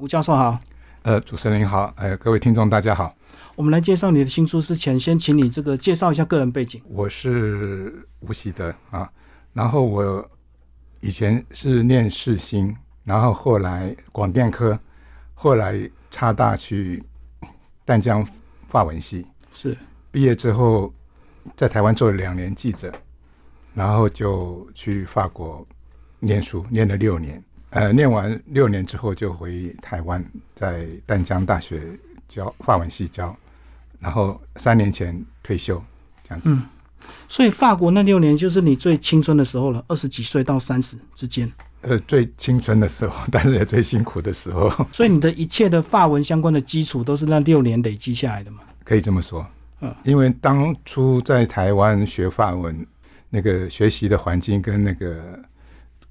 吴教授好。呃，主持人好，呃，各位听众大家好。我们来介绍你的新书之前，先请你这个介绍一下个人背景。我是吴喜德啊，然后我以前是念世新，然后后来广电科，后来插大去淡江法文系，是毕业之后在台湾做了两年记者，然后就去法国念书，念了六年。呃，念完六年之后就回台湾，在淡江大学教法文系教，然后三年前退休，这样子。嗯，所以法国那六年就是你最青春的时候了，二十几岁到三十之间。呃，最青春的时候，但是也最辛苦的时候。所以你的一切的法文相关的基础都是那六年累积下来的嘛？可以这么说。嗯，因为当初在台湾学法文，那个学习的环境跟那个。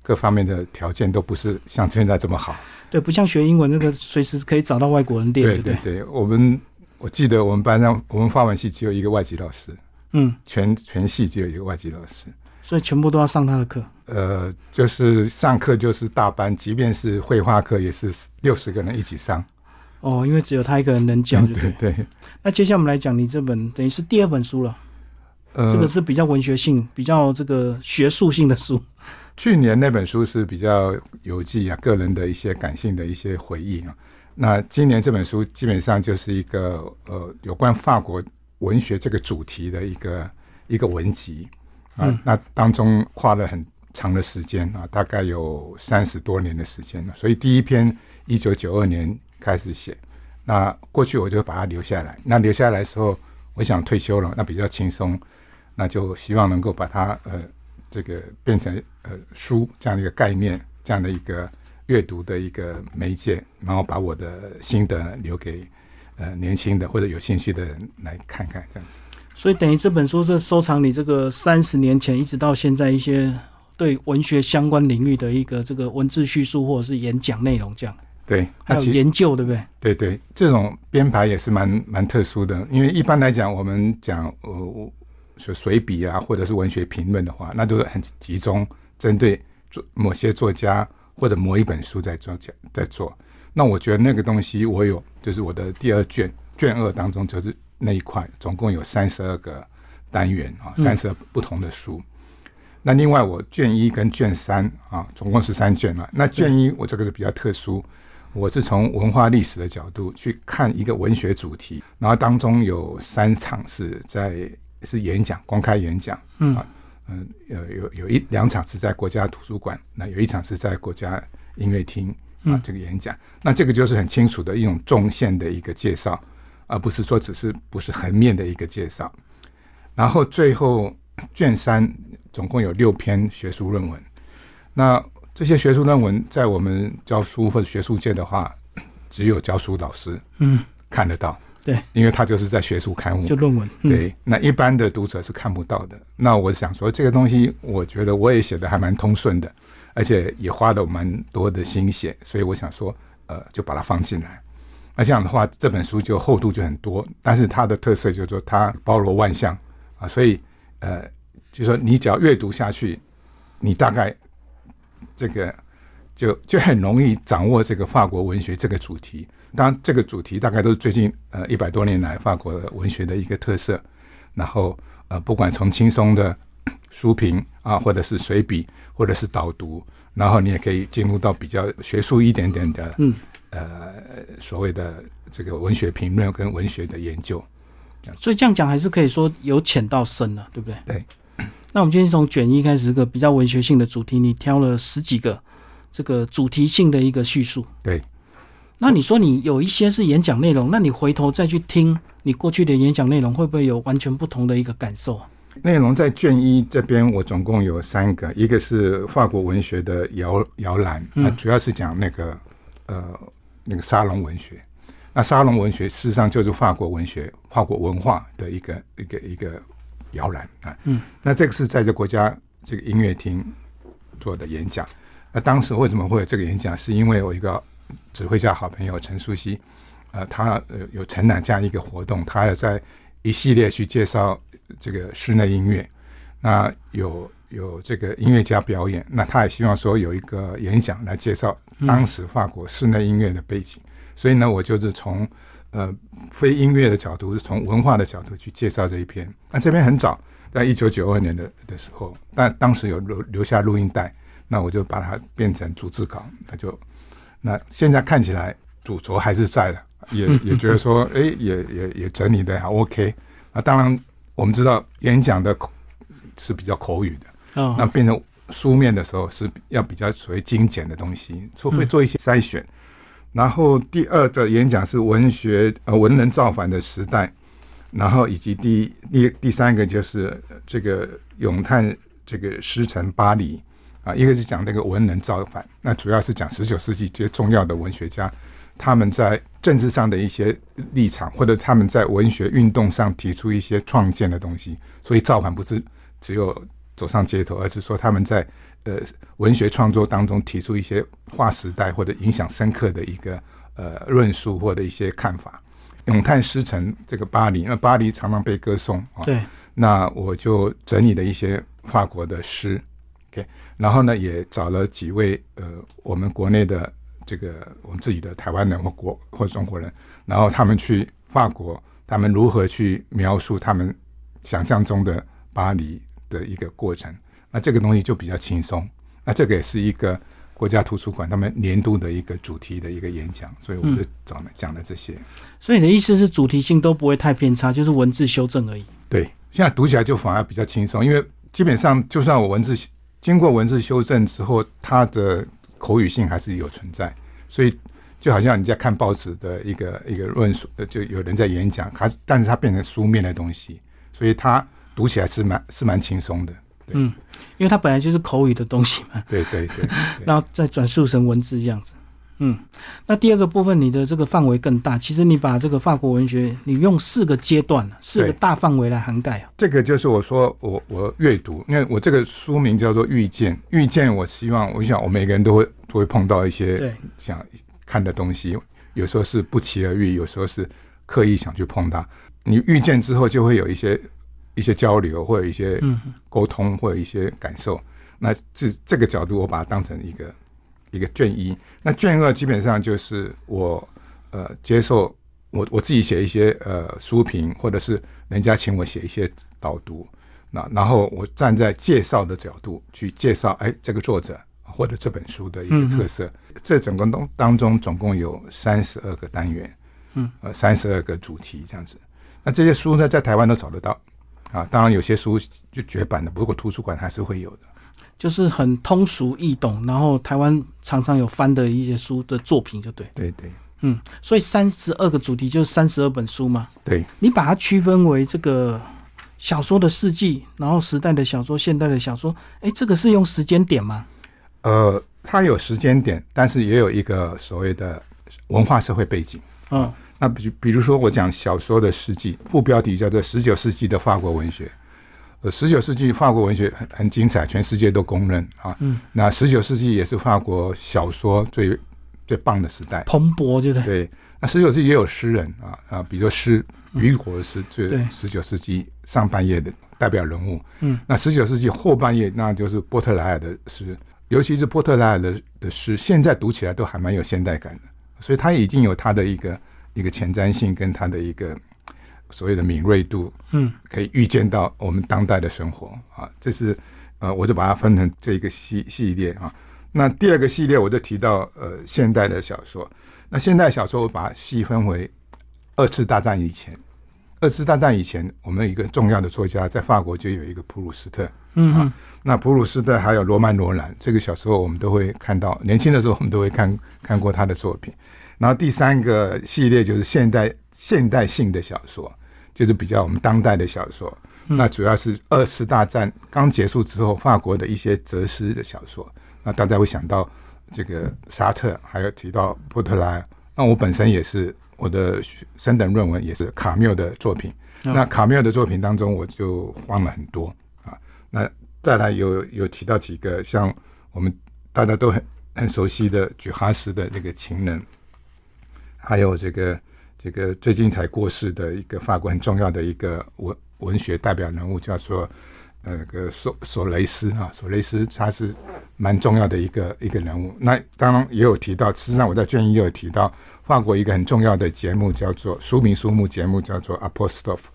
各方面的条件都不是像现在这么好，对，不像学英文那个随时可以找到外国人练，对对对。我们我记得我们班上，我们法文系只有一个外籍老师，嗯，全全系只有一个外籍老师，所以全部都要上他的课。呃，就是上课就是大班，即便是绘画课也是六十个人一起上。哦，因为只有他一个人能讲，对对。那接下来我们来讲你这本等于是第二本书了，呃，这个是比较文学性、比较这个学术性的书。去年那本书是比较游记啊，个人的一些感性的一些回忆啊。那今年这本书基本上就是一个呃有关法国文学这个主题的一个一个文集啊。那当中花了很长的时间啊，大概有三十多年的时间了。所以第一篇一九九二年开始写，那过去我就把它留下来。那留下来的时候，我想退休了，那比较轻松，那就希望能够把它呃。这个变成呃书这样的一个概念，这样的一个阅读的一个媒介，然后把我的心得留给呃年轻的或者有兴趣的人来看看，这样子。所以等于这本书是收藏你这个三十年前一直到现在一些对文学相关领域的一个这个文字叙述或者是演讲内容，这样。对，还有研究，对不对？对对，这种编排也是蛮蛮特殊的，因为一般来讲，我们讲呃随笔啊，或者是文学评论的话，那都是很集中针对作某些作家或者某一本书在做讲在做。那我觉得那个东西我有，就是我的第二卷卷二当中就是那一块，总共有三十二个单元啊，三十二不同的书。那另外我卷一跟卷三啊，总共是三卷了。那卷一我这个是比较特殊，我是从文化历史的角度去看一个文学主题，然后当中有三场是在。是演讲，公开演讲，嗯。啊，嗯，有有有一两场是在国家图书馆，那有一场是在国家音乐厅啊，这个演讲，那这个就是很清楚的一种纵线的一个介绍，而不是说只是不是横面的一个介绍。然后最后卷三总共有六篇学术论文，那这些学术论文在我们教书或者学术界的话，只有教书老师嗯。看得到。对，因为他就是在学术刊物，就论文。对，那一般的读者是看不到的。那我想说，这个东西，我觉得我也写的还蛮通顺的，而且也花了蛮多的心血，所以我想说，呃，就把它放进来。那这样的话，这本书就厚度就很多，但是它的特色就是说，它包罗万象啊，所以呃，就说你只要阅读下去，你大概这个就就很容易掌握这个法国文学这个主题。当然，这个主题大概都是最近呃一百多年来法国文学的一个特色。然后呃，不管从轻松的 书评啊，或者是随笔，或者是导读，然后你也可以进入到比较学术一点点的，嗯，呃，所谓的这个文学评论跟文学的研究。所以这样讲还是可以说由浅到深了，对不对？对。那我们今天从卷一开始，这个比较文学性的主题，你挑了十几个这个主题性的一个叙述。对。那你说你有一些是演讲内容，那你回头再去听你过去的演讲内容，会不会有完全不同的一个感受？内容在卷一这边，我总共有三个，一个是法国文学的摇摇篮，那主要是讲那个呃那个沙龙文学。那沙龙文学事实上就是法国文学、法国文化的一个一个一个摇篮啊。嗯，那这个是在这国家这个音乐厅做的演讲。那当时为什么会有这个演讲？是因为我一个。指挥家好朋友陈淑熙，呃，他呃有承揽这样一个活动，他也在一系列去介绍这个室内音乐，那有有这个音乐家表演，那他也希望说有一个演讲来介绍当时法国室内音乐的背景，所以呢，我就是从呃非音乐的角度，是从文化的角度去介绍这一篇。那这篇很早，在一九九二年的的时候，但当时有留留下录音带，那我就把它变成逐字稿，那就那现在看起来主轴还是在的，也 也觉得说，哎，也也也整理的还 OK。那当然，我们知道演讲的口是比较口语的，哦，那变成书面的时候是要比较属于精简的东西，做会做一些筛选。然后第二个演讲是文学呃文人造反的时代，然后以及第第第三个就是这个咏叹这个师承巴黎啊，一个是讲那个文人造反，那主要是讲十九世纪这些重要的文学家他们在政治上的一些立场，或者他们在文学运动上提出一些创建的东西。所以造反不是只有走上街头，而是说他们在呃文学创作当中提出一些划时代或者影响深刻的一个呃论述或者一些看法。咏叹诗城这个巴黎，那巴黎常常被歌颂啊。对，那我就整理了一些法国的诗，OK，然后呢也找了几位呃我们国内的这个我们自己的台湾人或国或中国人，然后他们去法国，他们如何去描述他们想象中的巴黎的一个过程，那这个东西就比较轻松。那这个也是一个国家图书馆他们年度的一个主题的一个演讲，所以我就讲了讲了这些。所以你的意思是主题性都不会太偏差，就是文字修正而已。对，现在读起来就反而比较轻松，因为基本上就算我文字经过文字修正之后，它的口语性还是有存在，所以就好像你在看报纸的一个一个论述，呃，就有人在演讲，它但是它变成书面的东西，所以它读起来是蛮是蛮轻松的。对嗯，因为它本来就是口语的东西嘛，对对对，对然后再转述成文字这样子。嗯，那第二个部分，你的这个范围更大。其实你把这个法国文学，你用四个阶段、四个大范围来涵盖啊。这个就是我说我我阅读，因为我这个书名叫做《遇见》，遇见，我希望我想我每个人都会都会碰到一些对，想看的东西，有时候是不期而遇，有时候是刻意想去碰它。你遇见之后，就会有一些一些交流，或者一些嗯，沟通，或者一些感受。那这这个角度，我把它当成一个一个卷一。那卷二基本上就是我呃接受我我自己写一些呃书评，或者是人家请我写一些导读。那然后我站在介绍的角度去介绍，哎，这个作者或者这本书的一个特色。这整个当当中总共有三十二个单元，嗯，呃，三十二个主题这样子。那这些书呢，在台湾都找得到啊。当然有些书就绝版的，不过图书馆还是会有的。就是很通俗易懂，然后台湾常常有翻的一些书的作品，就对。对对嗯，所以三十二个主题就是三十二本书嘛。对，你把它区分为这个小说的世纪，然后时代的小说、现代的小说，哎，这个是用时间点吗？呃，它有时间点，但是也有一个所谓的文化社会背景。嗯那比比如说，我讲小说的世纪，副标题叫做“十九世纪的法国文学”。呃，十九世纪法国文学很很精彩，全世界都公认啊。嗯，那十九世纪也是法国小说最最棒的时代。蓬勃，对不对？对，那十九世纪也有诗人啊啊，比如说诗，雨果的诗，最对十九世纪上半叶的代表人物。嗯，那十九世纪后半叶，那就是波特莱尔的诗，尤其是波特莱尔的的诗，现在读起来都还蛮有现代感的，所以他已经有他的一个一个前瞻性跟他的一个所谓的敏锐度，嗯，可以预见到我们当代的生活啊。这是呃，我就把它分成这一个系系列啊。那第二个系列我就提到呃现代的小说。那现代小说我把它细分为二次大战以前。二次大战以前，我们一个重要的作家在法国就有一个普鲁斯特。嗯嗯那普鲁斯特还有罗曼罗兰，这个小时候我们都会看到，年轻的时候我们都会看看过他的作品。然后第三个系列就是现代现代性的小说，就是比较我们当代的小说。那主要是二次大战刚结束之后，法国的一些哲思的小说。那大家会想到这个沙特，还有提到波特莱。那我本身也是我的升等论文也是卡缪的作品。哦那卡缪的作品当中，我就换了很多啊。那再来有有提到几个像我们大家都很很熟悉的举哈斯的那个情人，还有这个这个最近才过世的一个法国很重要的一个文文学代表人物，叫做呃个索索雷斯啊，索雷斯他是蛮重要的一个一个人物。那当然也有提到，事实上我在卷一也有提到，法国一个很重要的节目叫做书名书目节目叫做 Apostrophe，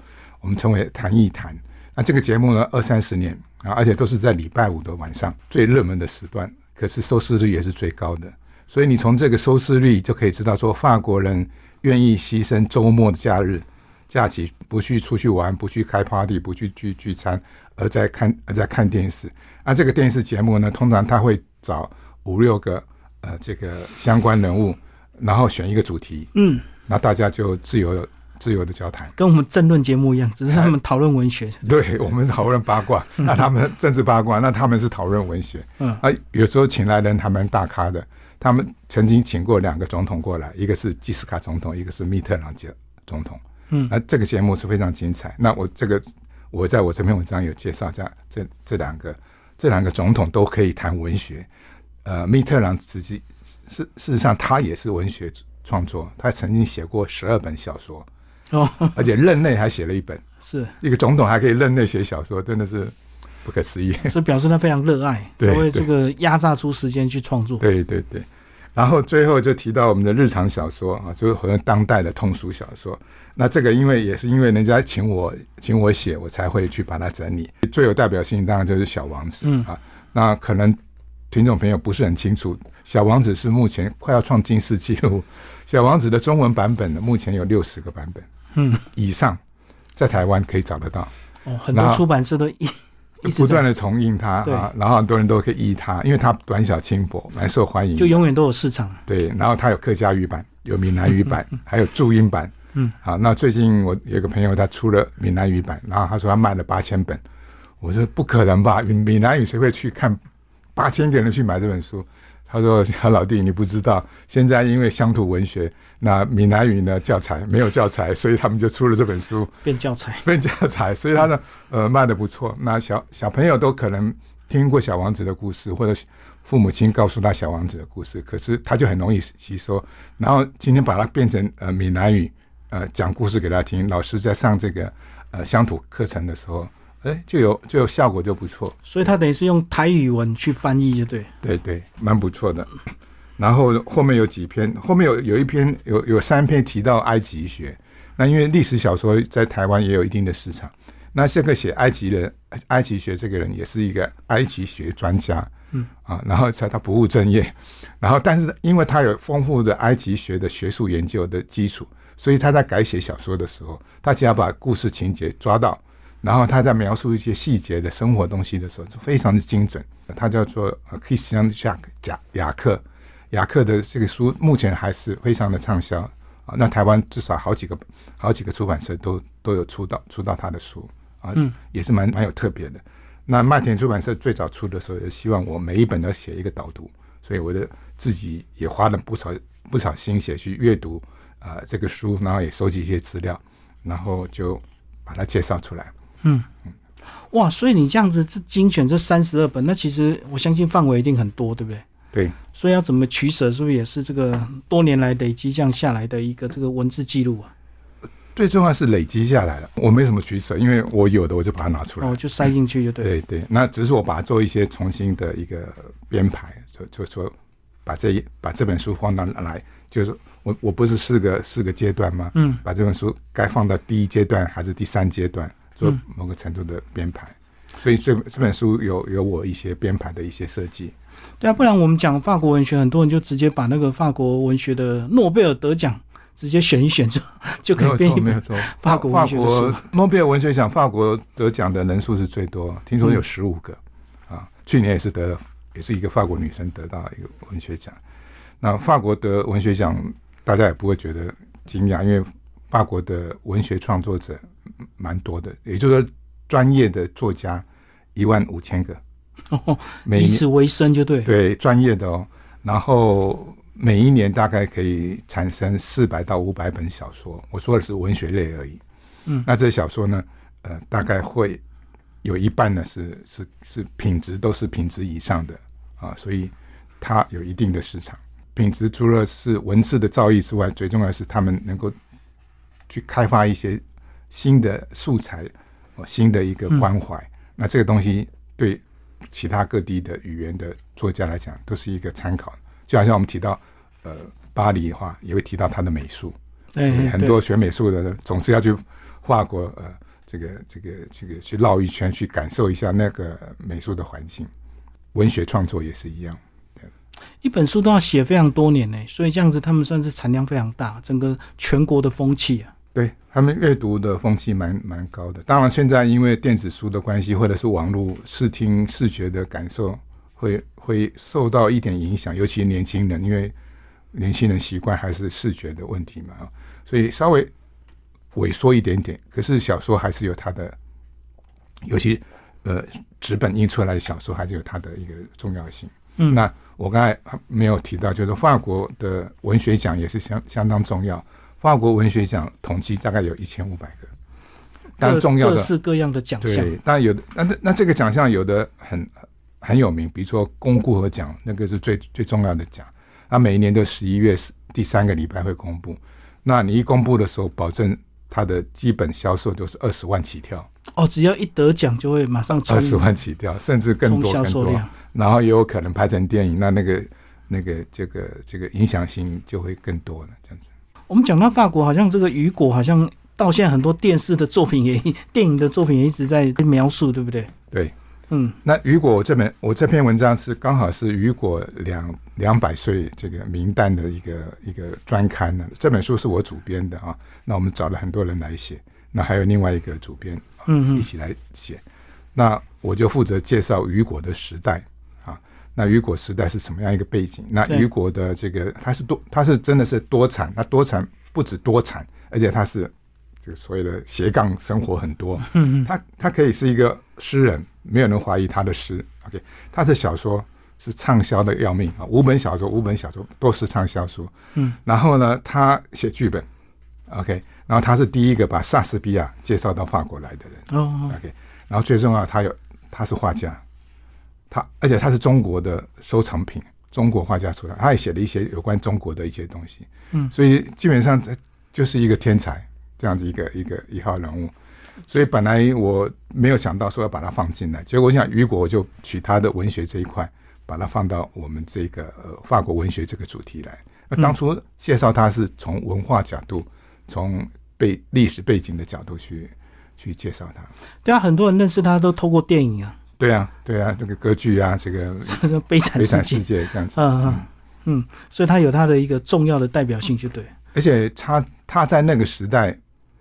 我们称为谈一谈。那这个节目呢，二三十年啊，而且都是在礼拜五的晚上最热门的时段，可是收视率也是最高的。所以你从这个收视率就可以知道，说法国人愿意牺牲周末的假日假期，不去出去玩，不去开 party，不去聚聚餐，而在看而在看电视。那这个电视节目呢，通常他会找五六个呃这个相关人物，然后选一个主题，嗯，那大家就自由自由的交谈。跟我们政论节目一样，只是他们讨论文学。对我们讨论八卦，那他们政治八卦，那他们是讨论文学。嗯，啊，有时候请来人还蛮大咖的。他们曾经请过两个总统过来，一个是基斯卡总统，一个是密特朗杰总统。嗯，那这个节目是非常精彩。那我这个我在我这篇文章有介绍，这样这这两个这两个总统都可以谈文学。呃，密特朗实际事事实上他也是文学创作，他曾经写过十二本小说哦，而且任内还写了一本。是一个总统还可以任内写小说，真的是不可思议。所以表示他非常热爱，对才会这个压榨出时间去创作。对对对，然后最后就提到我们的日常小说啊，就是好像当代的通俗小说。那这个因为也是因为人家请我请我写，我才会去把它整理。最有代表性当然就是《小王子》嗯啊。那可能听众朋友不是很清楚，《小王子》是目前快要创金世纪录，《小王子》的中文版本呢，目前有六十个版本嗯，以上，在台湾可以找得到。哦，很多出版社都不断的重印它啊，然后很多人都可以译它，因为它短小轻薄，蛮受欢迎。就永远都有市场。对，然后它有客家语版，有闽南语版，还有注音版。嗯，好，那最近我有个朋友他出了闽南语版，然后他说他卖了八千本，我说不可能吧，闽南语谁会去看？八千个人去买这本书。他说：“小老弟，你不知道，现在因为乡土文学，那闽南语呢教材没有教材，所以他们就出了这本书。”变教材。变教材，所以他呢，呃，卖的不错。那小小朋友都可能听过小王子的故事，或者父母亲告诉他小王子的故事，可是他就很容易吸收。然后今天把它变成呃闽南语，呃讲故事给他听。老师在上这个呃乡土课程的时候，哎，就有就有效果就不错。所以他等于是用台语文去翻译，就对。对对，蛮不错的。然后后面有几篇，后面有有一篇有有三篇提到埃及学。那因为历史小说在台湾也有一定的市场。那这个写埃及的埃及学这个人也是一个埃及学专家，嗯啊，然后才他不务正业，然后但是因为他有丰富的埃及学的学术研究的基础，所以他在改写小说的时候，他只要把故事情节抓到，然后他在描述一些细节的生活东西的时候，就非常的精准。他叫做呃 Christian Jack 贾雅克，雅克的这个书目前还是非常的畅销啊。那台湾至少好几个好几个出版社都都有出到出到他的书啊，嗯也是蛮蛮有特别的。那麦田出版社最早出的时候，也希望我每一本都写一个导读，所以我的自己也花了不少不少心血去阅读啊、呃这个书，然后也收集一些资料，然后就把它介绍出来。嗯，哇，所以你这样子这精选这三十二本，那其实我相信范围一定很多，对不对？对，所以要怎么取舍，是不是也是这个多年来累积这样下来的一个这个文字记录啊？最重要是累积下来了，我没什么取舍，因为我有的我就把它拿出来。我，就塞进去就对了。对对，那只是我把它做一些重新的一个编排，就就说把这一把这本书放到来，就是我我不是四个四个阶段吗？嗯，把这本书该放到第一阶段还是第三阶段，做嗯某个程度的编排。所以这这本书有有我一些编排的一些设计。对啊，不然我们讲法国文学，很多人就直接把那个法国文学的诺贝尔得奖直接选一选就就可以编一本。没有错。法国法文学的诺贝尔文学奖，法国得奖的人数是最多，听说有嗯十五个、啊。去年也是得了，也是一个法国女生得到一个文学奖。那法国得文学奖，大家也不会觉得惊讶，因为法国的文学创作者蛮多的，也就是说专业的作家一万五千个，哦，每一年以此为生就对。对专业的哦，然后每一年大概可以产生四百到五百本小说，我说的是文学类而已。嗯那这些小说呢，呃，大概会有一半呢是是是品质都是品质以上的啊，所以它有一定的市场。品质除了是文字的造诣之外，最重要的是他们能够去开发一些新的素材，哦，新的一个关怀，那这个东西对其他各地的语言的作家来讲都是一个参考。就好像我们提到呃巴黎的话，也会提到他的美术。对，很多学美术的人总是要去法国呃这个这个这个去绕一圈，去感受一下那个美术的环境。文学创作也是一样。一本书都要写非常多年呢，所以这样子他们算是产量非常大，整个全国的风气啊。对他们阅读的风气蛮蛮高的。当然，现在因为电子书的关系，或者是网络视听视觉的感受，会会受到一点影响。尤其年轻人，因为年轻人习惯还是视觉的问题嘛，所以稍微萎缩一点点。可是小说还是有它的，尤其呃纸本印出来的小说，还是有它的一个重要性。嗯，那我刚才没有提到，就是法国的文学奖也是相相当重要。法国文学奖统计大概有一千五百个，但重要的各式各样的奖项。对，但有的那那那这个奖项有的很很有名，比如说公固和奖，那个是最最重要的奖。它每一年都十一月第三个礼拜会公布。那你一公布的时候，保证它的基本销售就是二十万起跳。哦，只要一得奖就会马上二十万起跳，甚至更多更多。然后也有可能拍成电影，那那个那个这个这个影响性就会更多了，这样子。我们讲到法国，好像这个雨果，好像到现在很多电视的作品也、电影的作品也一直在描述，对不对？对，嗯。那雨果这本我这篇文章是刚好是雨果两两百岁这个名旦的一个一个专刊呢。这本书是我主编的啊。那我们找了很多人来写，那还有另外一个主编，嗯一起来写。那我就负责介绍雨果的时代啊。那雨果时代是什么样一个背景？那雨果的这个他是多，他是真的是多产，他多产不止多产，而且他是这个所谓的斜杠生活很多。嗯他他可以是一个诗人，没有人怀疑他的诗。OK，他的小说是畅销的要命啊，五本小说，五本小说都是畅销书。嗯，然后呢，他写剧本。OK，然后他是第一个把莎士比亚介绍到法国来的人。哦，OK，然后最重要，他有他是画家，他而且他是中国的收藏品，中国画家收藏，他也写了一些有关中国的一些东西。嗯，所以基本上就是一个天才这样子一个一个一号人物。所以本来我没有想到说要把它放进来，结果我想雨果我就取他的文学这一块，把它放到我们这个呃法国文学这个主题来。那当初介绍他是从文化角度。从背历史背景的角度去去介绍他，对啊，很多人认识他都透过电影啊，对啊，对啊，这个歌剧啊，这个 悲惨悲惨世界这样子，嗯嗯嗯，所以他有他的一个重要的代表性，就对。而且他他在那个时代，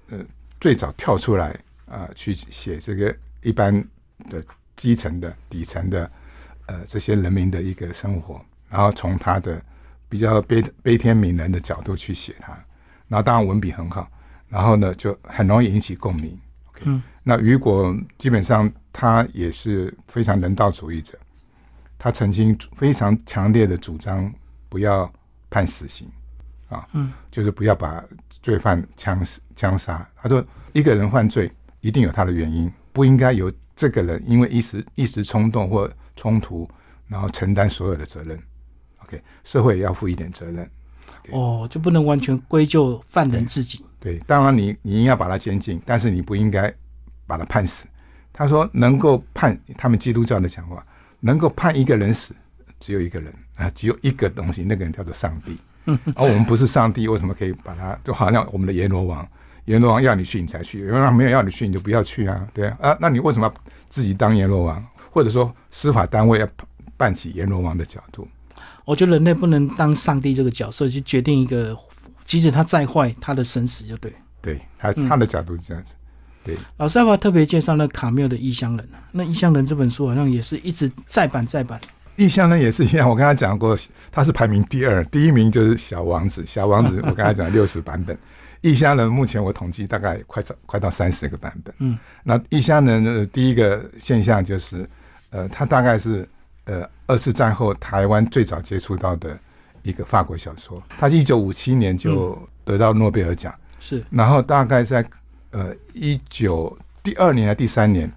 呃，最早跳出来啊，去写这个一般的基层的底层的呃这些人民的一个生活，然后从他的比较悲悲天悯人的角度去写他。然后当然文笔很好，然后呢就很容易引起共鸣。嗯，那雨果基本上他也是非常人道主义者，他曾经非常强烈的主张不要判死刑，啊，嗯，就是不要把罪犯枪枪杀。他说一个人犯罪一定有他的原因，不应该由这个人因为一时一时冲动或冲突，然后承担所有的责任。OK，社会也要负一点责任。哦，就不能完全归咎犯人自己。对，当然你你应该把他监禁，但是你不应该把他判死。他说能够判他们基督教的讲话，能够判一个人死，只有一个人啊，只有一个东西，那个人叫做上帝。而 我们不是上帝，为什么可以把他？就好像我们的阎罗王，阎罗王要你去你才去，阎罗王没有要你去你就不要去啊，对啊，啊，那你为什么要自己当阎罗王？或者说司法单位要办起阎罗王的角度？我觉得人类不能当上帝这个角色去决定一个，即使他再坏，他的生死就对。对，他他的角度是这样子。对，老师要不要特别介绍那卡缪的《异乡人》？那《异乡人》这本书好像也是一直再版再版。《异乡人》也是一样，我跟他讲过，他是排名第二，第一名就是《小王子》。《小王子》我跟他讲六十版本，《异乡人》目前我统计大概快到快到三十个版本。嗯，那《异乡人》的第一个现象就是，呃，他大概是。呃，二次战后台湾最早接触到的一个法国小说，他一九五七年就得到诺贝尔奖，是，然后大概在呃一九第二年还第三年，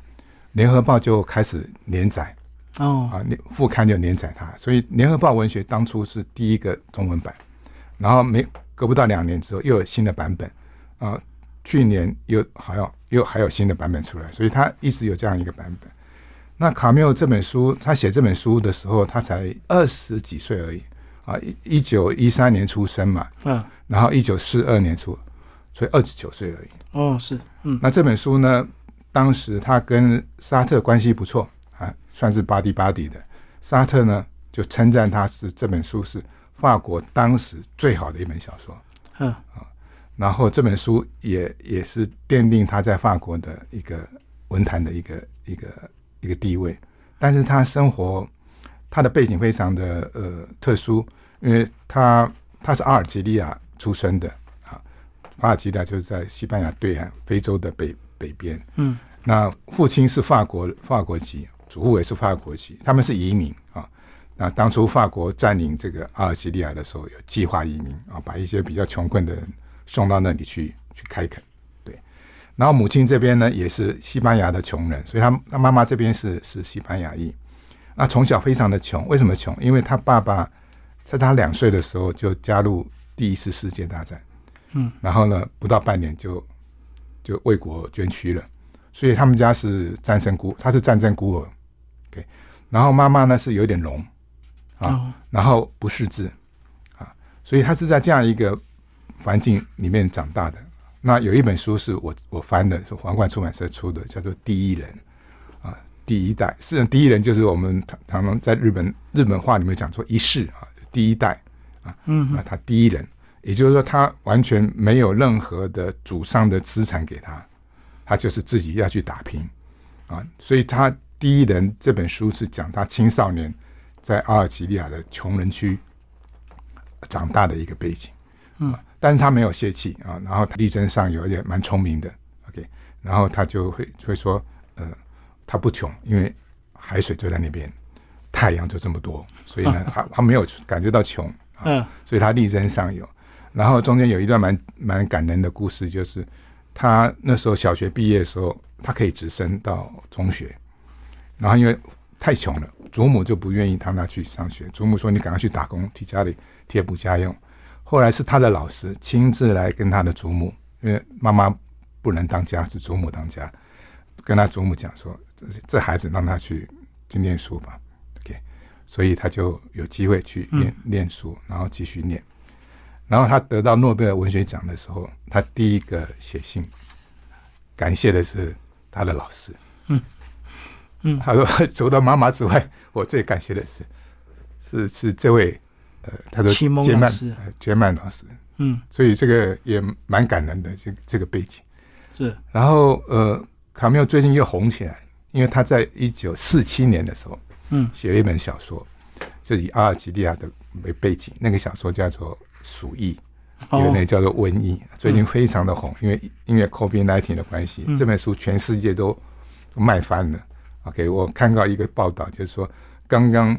联合报就开始连载，哦，啊，副刊就连载它，所以联合报文学当初是第一个中文版，然后没隔不到两年之后又有新的版本，啊，去年又好像又还有新的版本出来，所以它一直有这样一个版本。那卡缪这本书，他写这本书的时候，他才二十几岁而已啊，一一九一三年出生嘛，嗯，然后一九四二年出，所以二十九岁而已。哦，是，嗯，那这本书呢，当时他跟沙特关系不错啊，算是巴蒂巴蒂的。沙特呢就称赞他是这本书是法国当时最好的一本小说。嗯啊，然后这本书也也是奠定他在法国的一个文坛的一个一个一个地位。但是他生活他的背景非常的呃特殊，因为他他是阿尔及利亚出生的啊，阿尔及利亚就是在西班牙对岸非洲的北北边。嗯，那父亲是法国法国籍，祖父也是法国籍，他们是移民啊。那当初法国占领这个阿尔及利亚的时候，有计划移民啊，把一些比较穷困的人送到那里去去开垦。对，然后母亲这边呢也是西班牙的穷人，所以他他妈妈这边是是西班牙裔。那从小非常的穷，为什么穷？因为他爸爸在他两岁的时候就加入第一次世界大战，嗯，然后呢不到半年就就为国捐躯了，所以他们家是战胜孤，他是战争孤儿。OK，然后妈妈呢是有点聋。啊，哦，然后不识字啊，所以他是在这样一个环境里面长大的。那有一本书是我我翻的，是皇冠出版社出的，叫做《第一人》啊，第一代。是第一人就是我们常常常在日本日本话里面讲说一世啊，第一代啊，嗯啊他第一人，也就是说他完全没有任何的祖上的资产给他，他就是自己要去打拼啊，所以他《第一人》这本书是讲他青少年。在阿尔及利亚的穷人区长大的一个背景，嗯，但是他没有泄气啊，然后他力争上游，也蛮聪明的，OK，然后他就会会说，呃，他不穷，因为海水就在那边，太阳就这么多，所以呢，他他没有感觉到穷，嗯，所以他力争上游。然后中间有一段蛮蛮感人的故事，就是他那时候小学毕业的时候，他可以直升到中学，然后因为太穷了。祖母就不愿意他拿去上学，祖母说：“你赶快去打工，替家里贴补家用。”后来是他的老师亲自来跟他的祖母，因为妈妈不能当家，是祖母当家，跟他祖母讲说：“这这孩子让他去去念书吧。”OK，所以他就有机会去念念书，然后继续念。然后他得到诺贝尔文学奖的时候，他第一个写信感谢的是他的老师。嗯。嗯，他说：“除了妈妈之外，我最感谢的是，是是这位，呃，他的启蒙杰曼老师，杰曼老师。嗯，所以这个也蛮感人的，这这个背景。是，然后呃，卡缪最近又红起来，因为他在一九四七年的时候，嗯，写了一本小说，就以阿尔及利亚的为背景，那个小说叫做《鼠疫》，哦有那叫做《瘟疫》，最近非常的红，因为因为 COVID nineteen 的关系，嗯这本书全世界都都卖翻了。OK，我看到一个报道，就是说刚刚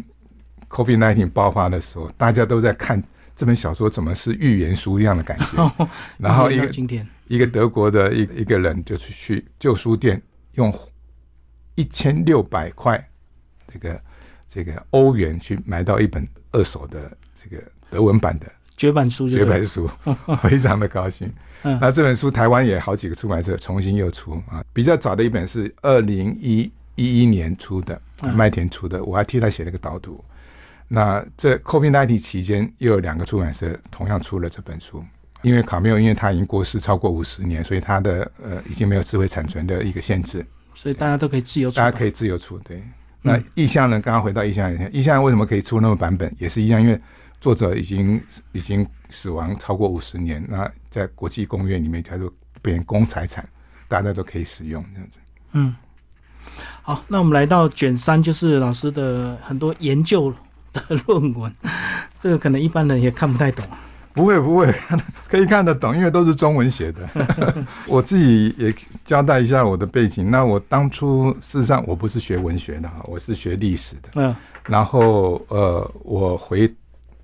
COVID nineteen 爆发的时候，大家都在看这本小说，怎么是预言书一样的感觉。然后 一个今天一个德国的一一个人就去去旧书店，用一千六百块这个这个欧元去买到一本二手的这个德文版的绝版书就绝，版书，非常的高兴。嗯那这本书台湾也好几个出版社重新又出啊，比较早的一本是二零一一一年出的，嗯麦田出的，我还替他写了个导读。那这 COVID 1 9期间，又有两个出版社同样出了这本书。因为卡缪，因为他已经过世超过五十年，所以他的呃已经没有智慧产权的一个限制，所以大家都可以自由出。大家可以自由出。对，那意象呢？刚刚回到意象人，意象为什么可以出那么版本？也是一样，因为作者已经已经死亡超过五十年，那在国际公约里面叫做变成公财产，大家都可以使用这样子。嗯，好，那我们来到卷三，就是老师的很多研究的论文，这个可能一般人也看不太懂。不会不会，可以看得懂，因为都是中文写的。我自己也交代一下我的背景。那我当初事实上我不是学文学的哈，我是学历史的。嗯然后呃，我回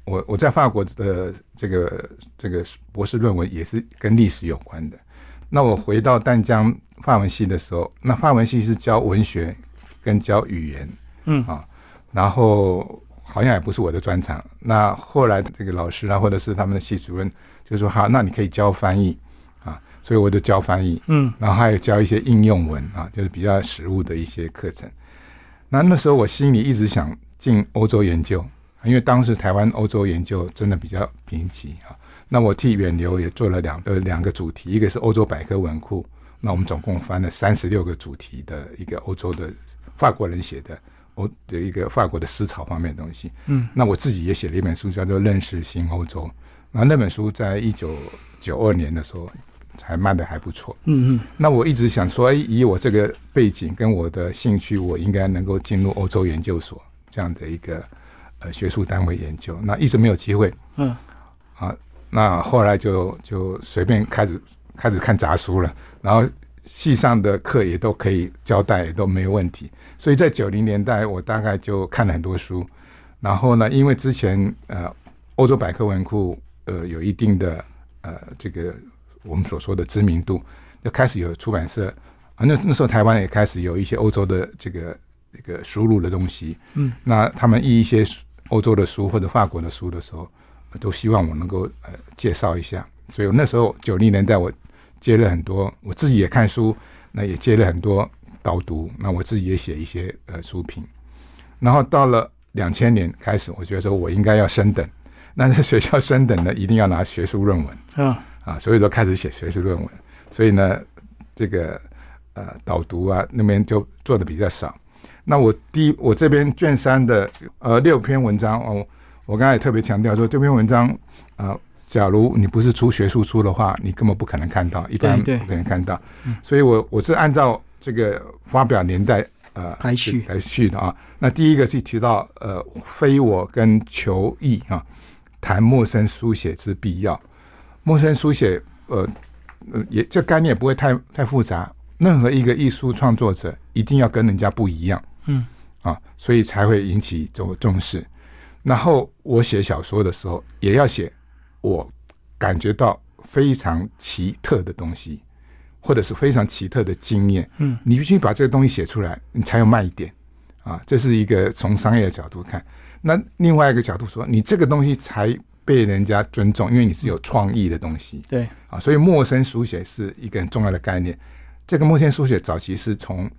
我我在法国的这个这个博士论文也是跟历史有关的。那我回到淡江法文系的时候，那法文系是教文学跟教语言嗯啊，然后好像也不是我的专长。那后来这个老师啊，或者是他们的系主任就说：“好，那你可以教翻译啊。”所以我就教翻译。嗯然后还有教一些应用文啊，就是比较实务的一些课程。那那时候我心里一直想进欧洲研究，因为当时台湾欧洲研究真的比较贫瘠啊。那我替远流也做了两呃两个主题，一个是欧洲百科文库，那我们总共翻了三十六个主题的一个欧洲的法国人写的欧的一个法国的思潮方面的东西。嗯，那我自己也写了一本书，叫做《认识新欧洲》。那那本书在一九九二年的时候还卖的还不错。嗯嗯，那我一直想说，哎，以我这个背景跟我的兴趣，我应该能够进入欧洲研究所这样的一个呃学术单位研究。那一直没有机会。嗯，啊，那后来就就随便开始开始看杂书了，然后系上的课也都可以交代，也都没有问题。所以在九零年代，我大概就看了很多书。然后呢，因为之前呃欧洲百科文库呃有一定的呃这个我们所说的知名度，就开始有出版社啊，那那时候台湾也开始有一些欧洲的这个这个输入的东西。嗯，那他们译一些欧洲的书或者法国的书的时候，都希望我能够呃介绍一下。所以那时候九零年代我接了很多，我自己也看书，那也接了很多导读，那我自己也写一些呃书评。然后到了两千年开始，我觉得说我应该要升等。那在学校升等呢，一定要拿学术论文嗯啊，所以都开始写学术论文。所以呢，这个呃导读啊那边就做的比较少。那我第一，我这边卷三的呃六篇文章哦，我刚才也特别强调说，这篇文章啊、呃假如你不是出学术书的话，你根本不可能看到，一般不可能看到。所以我我是按照这个发表年代呃排序来序的啊。那第一个是提到呃非我跟求异啊，谈陌生书写之必要。陌生书写呃呃也这概念也不会太太复杂，任何一个艺术创作者一定要跟人家不一样。嗯啊，所以才会引起重重视。然后我写小说的时候，也要写我感觉到非常奇特的东西，或者是非常奇特的经验。嗯，你必须把这个东西写出来，你才有卖点啊。这是一个从商业的角度看。那另外一个角度说，你这个东西才被人家尊重，因为你是有创意的东西。对，啊，所以陌生书写是一个很重要的概念。这个陌生书写早期是从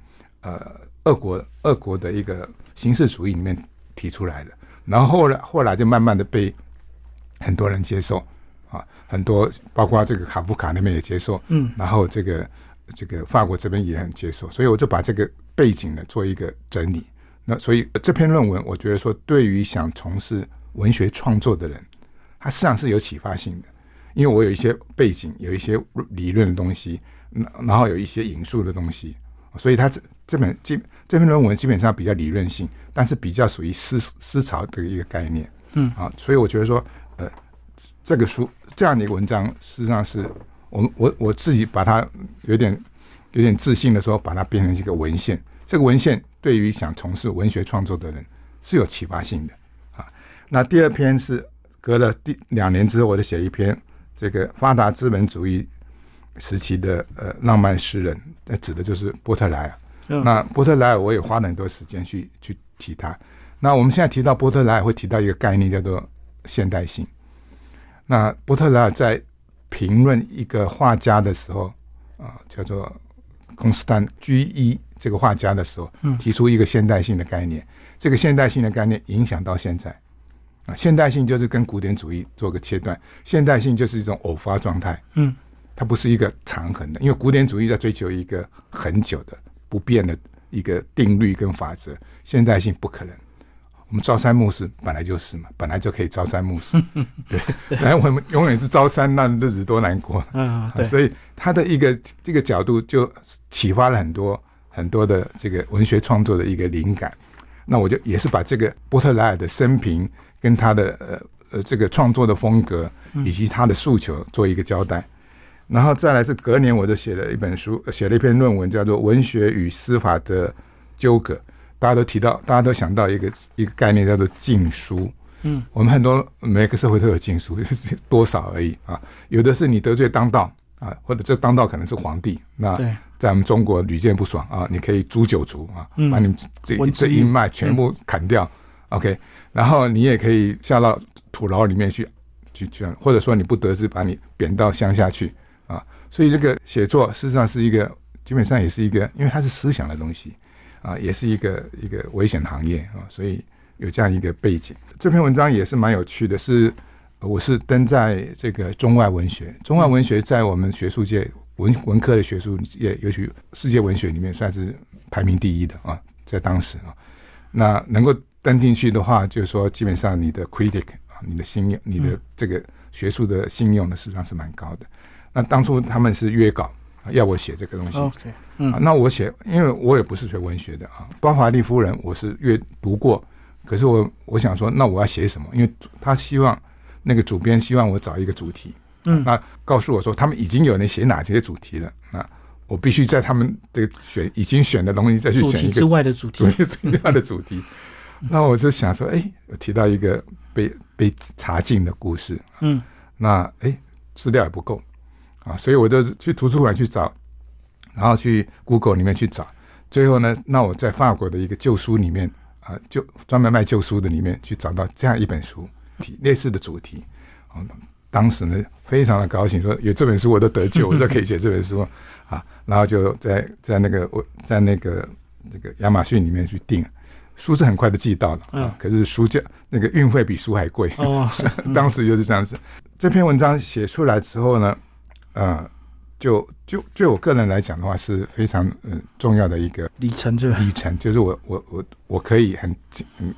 呃俄国俄国的一个形式主义里面提出来的，然后后来后来就慢慢的被很多人接受啊，很多包括这个卡夫卡那边也接受，嗯。然后这个这个法国这边也很接受，所以我就把这个背景呢做一个整理。那所以这篇论文，我觉得说对于想从事文学创作的人，他实际上是有启发性的，因为我有一些背景，有一些理论的东西，嗯然后有一些引述的东西，所以他这这本基这篇论文基本上比较理论性，但是比较属于思思潮的一个概念。嗯啊，所以我觉得说，呃，这个书这样的一个文章，实际上是我我我自己把它有点有点自信的说，把它变成一个文献。这个文献对于想从事文学创作的人是有启发性的啊。那第二篇是隔了第两年之后，我就写一篇这个发达资本主义时期的呃浪漫诗人，那指的就是波特莱尔。嗯那波特莱尔我也花了很多时间去去提他。那我们现在提到波特莱尔，会提到一个概念叫做现代性。那波特莱尔在评论一个画家的时候啊，叫做孔斯坦居一这个画家的时候，嗯提出一个现代性的概念。这个现代性的概念影响到现在啊，现代性就是跟古典主义做个切断，现代性就是一种偶发状态。嗯它不是一个长恒的，因为古典主义在追求一个很久的不变的一个定律跟法则，现代性不可能。我们朝三暮四本来就是嘛，本来就可以朝三暮四，对，本来我们永远是朝三，那日子多难过。啊，对，所以他的一个这个角度就启发了很多很多的这个文学创作的一个灵感。那我就也是把这个波特莱尔的生平跟他的呃呃这个创作的风格以及他的诉求做一个交代。然后再来是隔年我就写了一本书，写了一篇论文，叫做《文学与司法的纠葛》。大家都提到，大家都想到一个一个概念叫做禁书。嗯，我们很多每个社会都有禁书，多少而已啊。有的是你得罪当道啊，或者这当道可能是皇帝。那对，在我们中国屡见不爽啊，你可以诛九族啊，嗯把你们这文字狱这一脉全部砍掉。OK，然后你也可以下到土牢里面去去去，或者说你不得志，把你贬到乡下去啊。所以这个写作事实上是一个，基本上也是一个，因为它是思想的东西啊，也是一个一个危险行业啊，所以有这样一个背景。这篇文章也是蛮有趣的，是我是登在这个中外文学，中外文学在我们学术界文文科的学术界，尤其世界文学里面算是排名第一的啊，在当时啊，那能够登进去的话，就是说基本上你的 critic 啊，你的信用，你的这个学术的信用呢，实际上是蛮高的。那当初他们是约稿要我写这个东西，OK，嗯，那我写，因为我也不是学文学的啊，《包华利夫人》我是阅读过。可是我我想说，那我要写什么？因为他希望那个主编希望我找一个主题，嗯，那告诉我说他们已经有人写哪些主题了，那我必须在他们这个选已经选的东西再去选一个之外的主题，之外的主题。那我就想说，哎，提到一个被被查禁的故事，嗯，那哎资料也不够啊，所以我就去图书馆去找，然后去 Google 里面去找，最后呢，那我在法国的一个旧书里面。啊，就专门卖旧书的里面去找到这样一本书，题类似的主题，啊，当时呢非常的高兴，说有这本书我都得救，我都可以写这本书。啊，然后就在在那个我在那个那个亚马逊里面去订，书是很快的寄到了，啊，可是书价那个运费比书还贵，哦，当时就是这样子。这篇文章写出来之后呢，呃。就就就我个人来讲的话，是非常嗯重要的一个里程，就里程，就是我我我我可以很嗯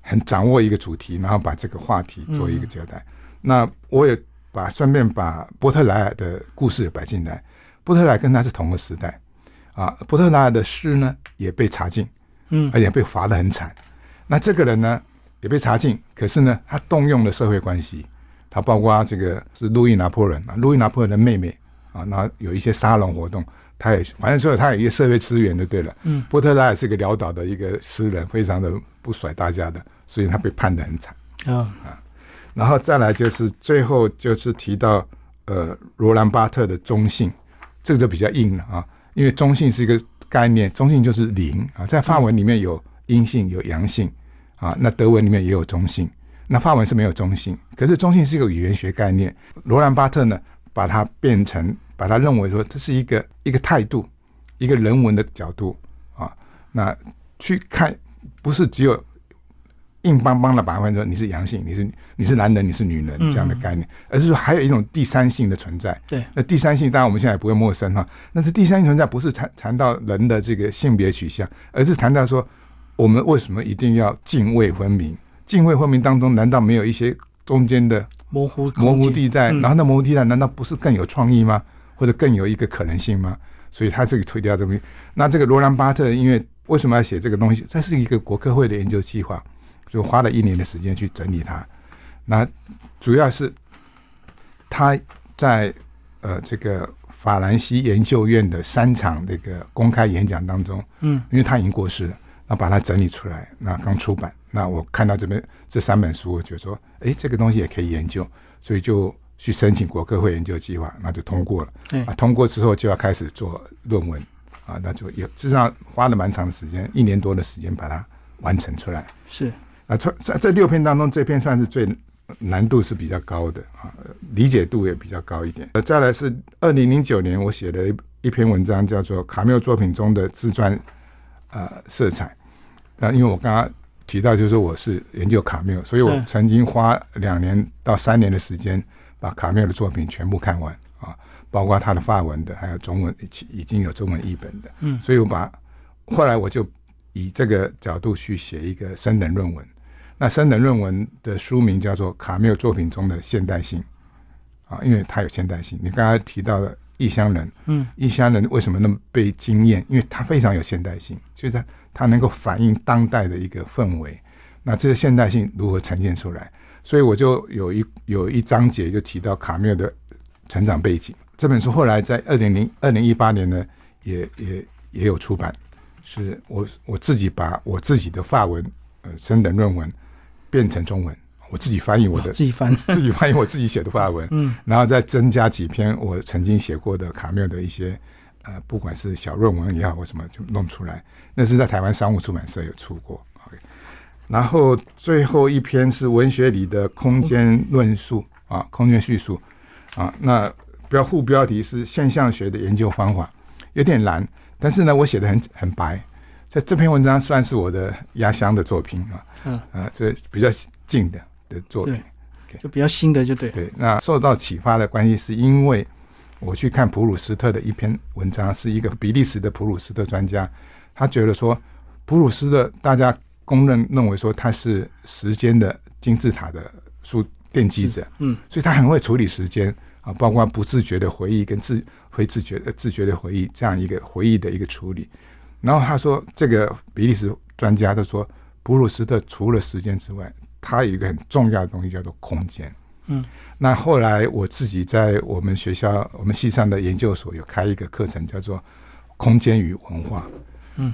很掌握一个主题，然后把这个话题做一个交代。那我也把顺便把波特莱尔的故事也摆进来。波特莱尔跟他是同个时代啊，波特莱尔的诗呢也被查禁，嗯，而且被罚的很惨。那这个人呢也被查禁，可是呢他动用了社会关系，他包括这个是路易拿破仑啊，路易拿破仑的妹妹。啊，那有一些沙龙活动，他也反正说他有一些社会资源就对了。嗯，波特拉也是个潦倒的一个诗人，非常的不甩大家的，所以他被判得很惨。啊啊，然后再来就是最后就是提到呃罗兰巴特的中性，这个就比较硬了啊，因为中性是一个概念，中性就是零啊，在法文里面有阴性有阳性啊，那德文里面也有中性，那法文是没有中性，可是中性是一个语言学概念，罗兰巴特呢把它变成。把它认为说这是一个一个态度，一个人文的角度啊，那去看不是只有硬邦邦的把它说你是阳性，你是你是男人，你是女人这样的概念，而是说还有一种第三性的存在。对，那第三性当然我们现在也不会陌生哈。那这第三性存在不是谈谈到人的这个性别取向，而是谈到说我们为什么一定要泾渭分明？泾渭分明当中难道没有一些中间的模糊模糊地带？然后那模糊地带难道不是更有创意吗？或者更有一个可能性吗？所以他这个推掉东西。那这个罗兰巴特，因为为什么要写这个东西？这是一个国科会的研究计划，就花了一年的时间去整理它。那主要是他在呃这个法兰西研究院的三场那个公开演讲当中，嗯，因为他已经过世了，那把它整理出来，那刚出版。那我看到这边这三本书，我觉得说，哎，这个东西也可以研究，所以就。去申请国科会研究计划，那就通过了。对啊，通过之后就要开始做论文啊，那就也实际上花了蛮长的时间，一年多的时间把它完成出来。是啊，这在这六篇当中，这篇算是最难度是比较高的啊，理解度也比较高一点。呃，再来是二零零九年我写的一一篇文章，叫做《卡缪作品中的自传呃色彩》。那因为我刚刚提到，就是我是研究卡缪，所以我曾经花两年到三年的时间。把卡缪的作品全部看完啊，包括他的法文的，还有中文，已已经有中文译本的。嗯，所以我把后来我就以这个角度去写一个升等论文。那升等论文的书名叫做《卡缪作品中的现代性》啊，因为它有现代性。你刚才提到的《异乡人》，嗯，《异乡人》为什么那么被惊艳？因为它非常有现代性，所以它它能够反映当代的一个氛围。那这个现代性如何呈现出来？所以我就有一有一章节就提到卡缪的成长背景。这本书后来在二零零二零一八年呢，也也也有出版。是我我自己把我自己的法文呃升等论文变成中文，我自己翻译我的自己翻 自己翻译我自己写的法文，嗯，然后再增加几篇我曾经写过的卡缪的一些呃不管是小论文也好或什么就弄出来。那是在台湾商务出版社有出过。然后最后一篇是文学里的空间论述啊，空间叙述啊。那标副标题是现象学的研究方法，有点难，但是呢，我写的很很白。在这篇文章算是我的压箱的作品啊，嗯啊，这比较近的的作品。就比较新的就对。对，那受到启发的关系是因为我去看普鲁斯特的一篇文章，是一个比利时的普鲁斯特专家，他觉得说普鲁斯特大家公认认为说他是时间的金字塔的数奠基者，嗯，所以他很会处理时间啊，包括不自觉的回忆跟自非自觉的自觉的回忆这样一个回忆的一个处理。然后他说，这个比利时专家他说，普鲁斯特除了时间之外，他有一个很重要的东西叫做空间。嗯，那后来我自己在我们学校我们系上的研究所有开一个课程，叫做空间与文化。嗯，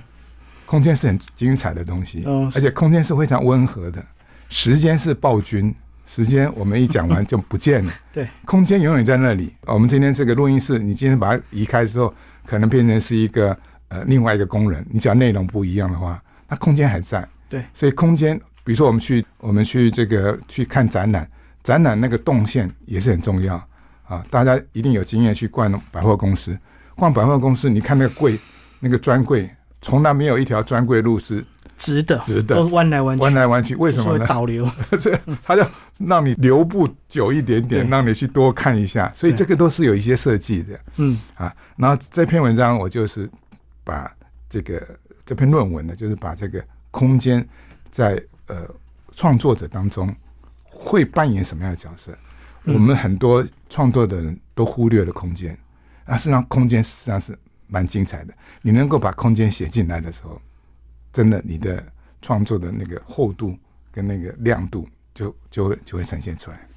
空间是很精彩的东西，哦而且空间是非常温和的。时间是暴君，时间我们一讲完就不见了。对，空间永远在那里。我们今天这个录音室，你今天把它移开之后，可能变成是一个呃另外一个工人。你只要内容不一样的话，那空间还在。对，所以空间，比如说我们去我们去这个去看展览，展览那个动线也是很重要啊。大家一定有经验去逛百货公司，逛百货公司，你看那个柜那个专柜，从来没有一条专柜路是直的，直的都弯来弯去，弯来弯去，为什么呢？导流？这他就让你留步久一点点，让你去多看一下，所以这个都是有一些设计的嗯啊。然后这篇文章我就是把这个这篇论文呢，就是把这个空间在呃创作者当中会扮演什么样的角色？嗯我们很多创作的人都忽略了空间，啊，实际上空间实际上是蛮精彩的。你能够把空间写进来的时候，真的你的创作的那个厚度跟那个亮度就就会就会呈现出来。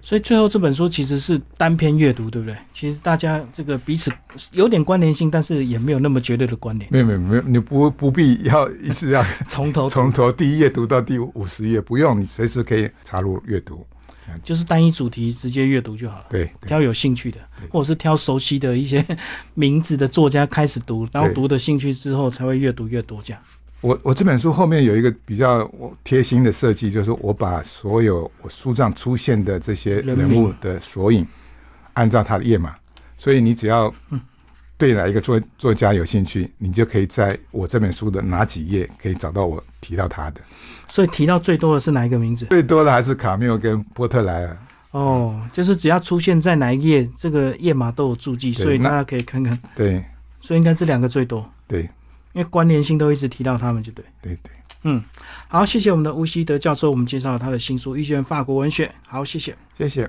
所以最后这本书其实是单篇阅读，对不对？其实大家这个彼此有点关联性，但是也没有那么绝对的关联。没有没有没有，你不不必要一直要 从头从头第一页读到第五十页，不用，你随时可以插入阅读。就是单一主题直接阅读就好了。对对挑有兴趣的，或者是挑熟悉的一些 名字的作家开始读，然后读的兴趣之后才会越读越多这样。我我这本书后面有一个比较贴心的设计，就是我把所有我书上出现的这些人物的索引，按照他的页码，所以你只要对哪一个作作家有兴趣，你就可以在我这本书的哪几页可以找到我提到他的。所以提到最多的是哪一个名字？最多的还是卡缪跟波特莱尔。哦，就是只要出现在哪一页，这个页码都有注记，所以大家可以看看。对所以应该这两个最多，对因为关联性都一直提到他们，就对。对对，嗯，好，谢谢我们的吴希德教授，我们介绍了他的新书《遇见法国文学》。好，谢谢。谢谢。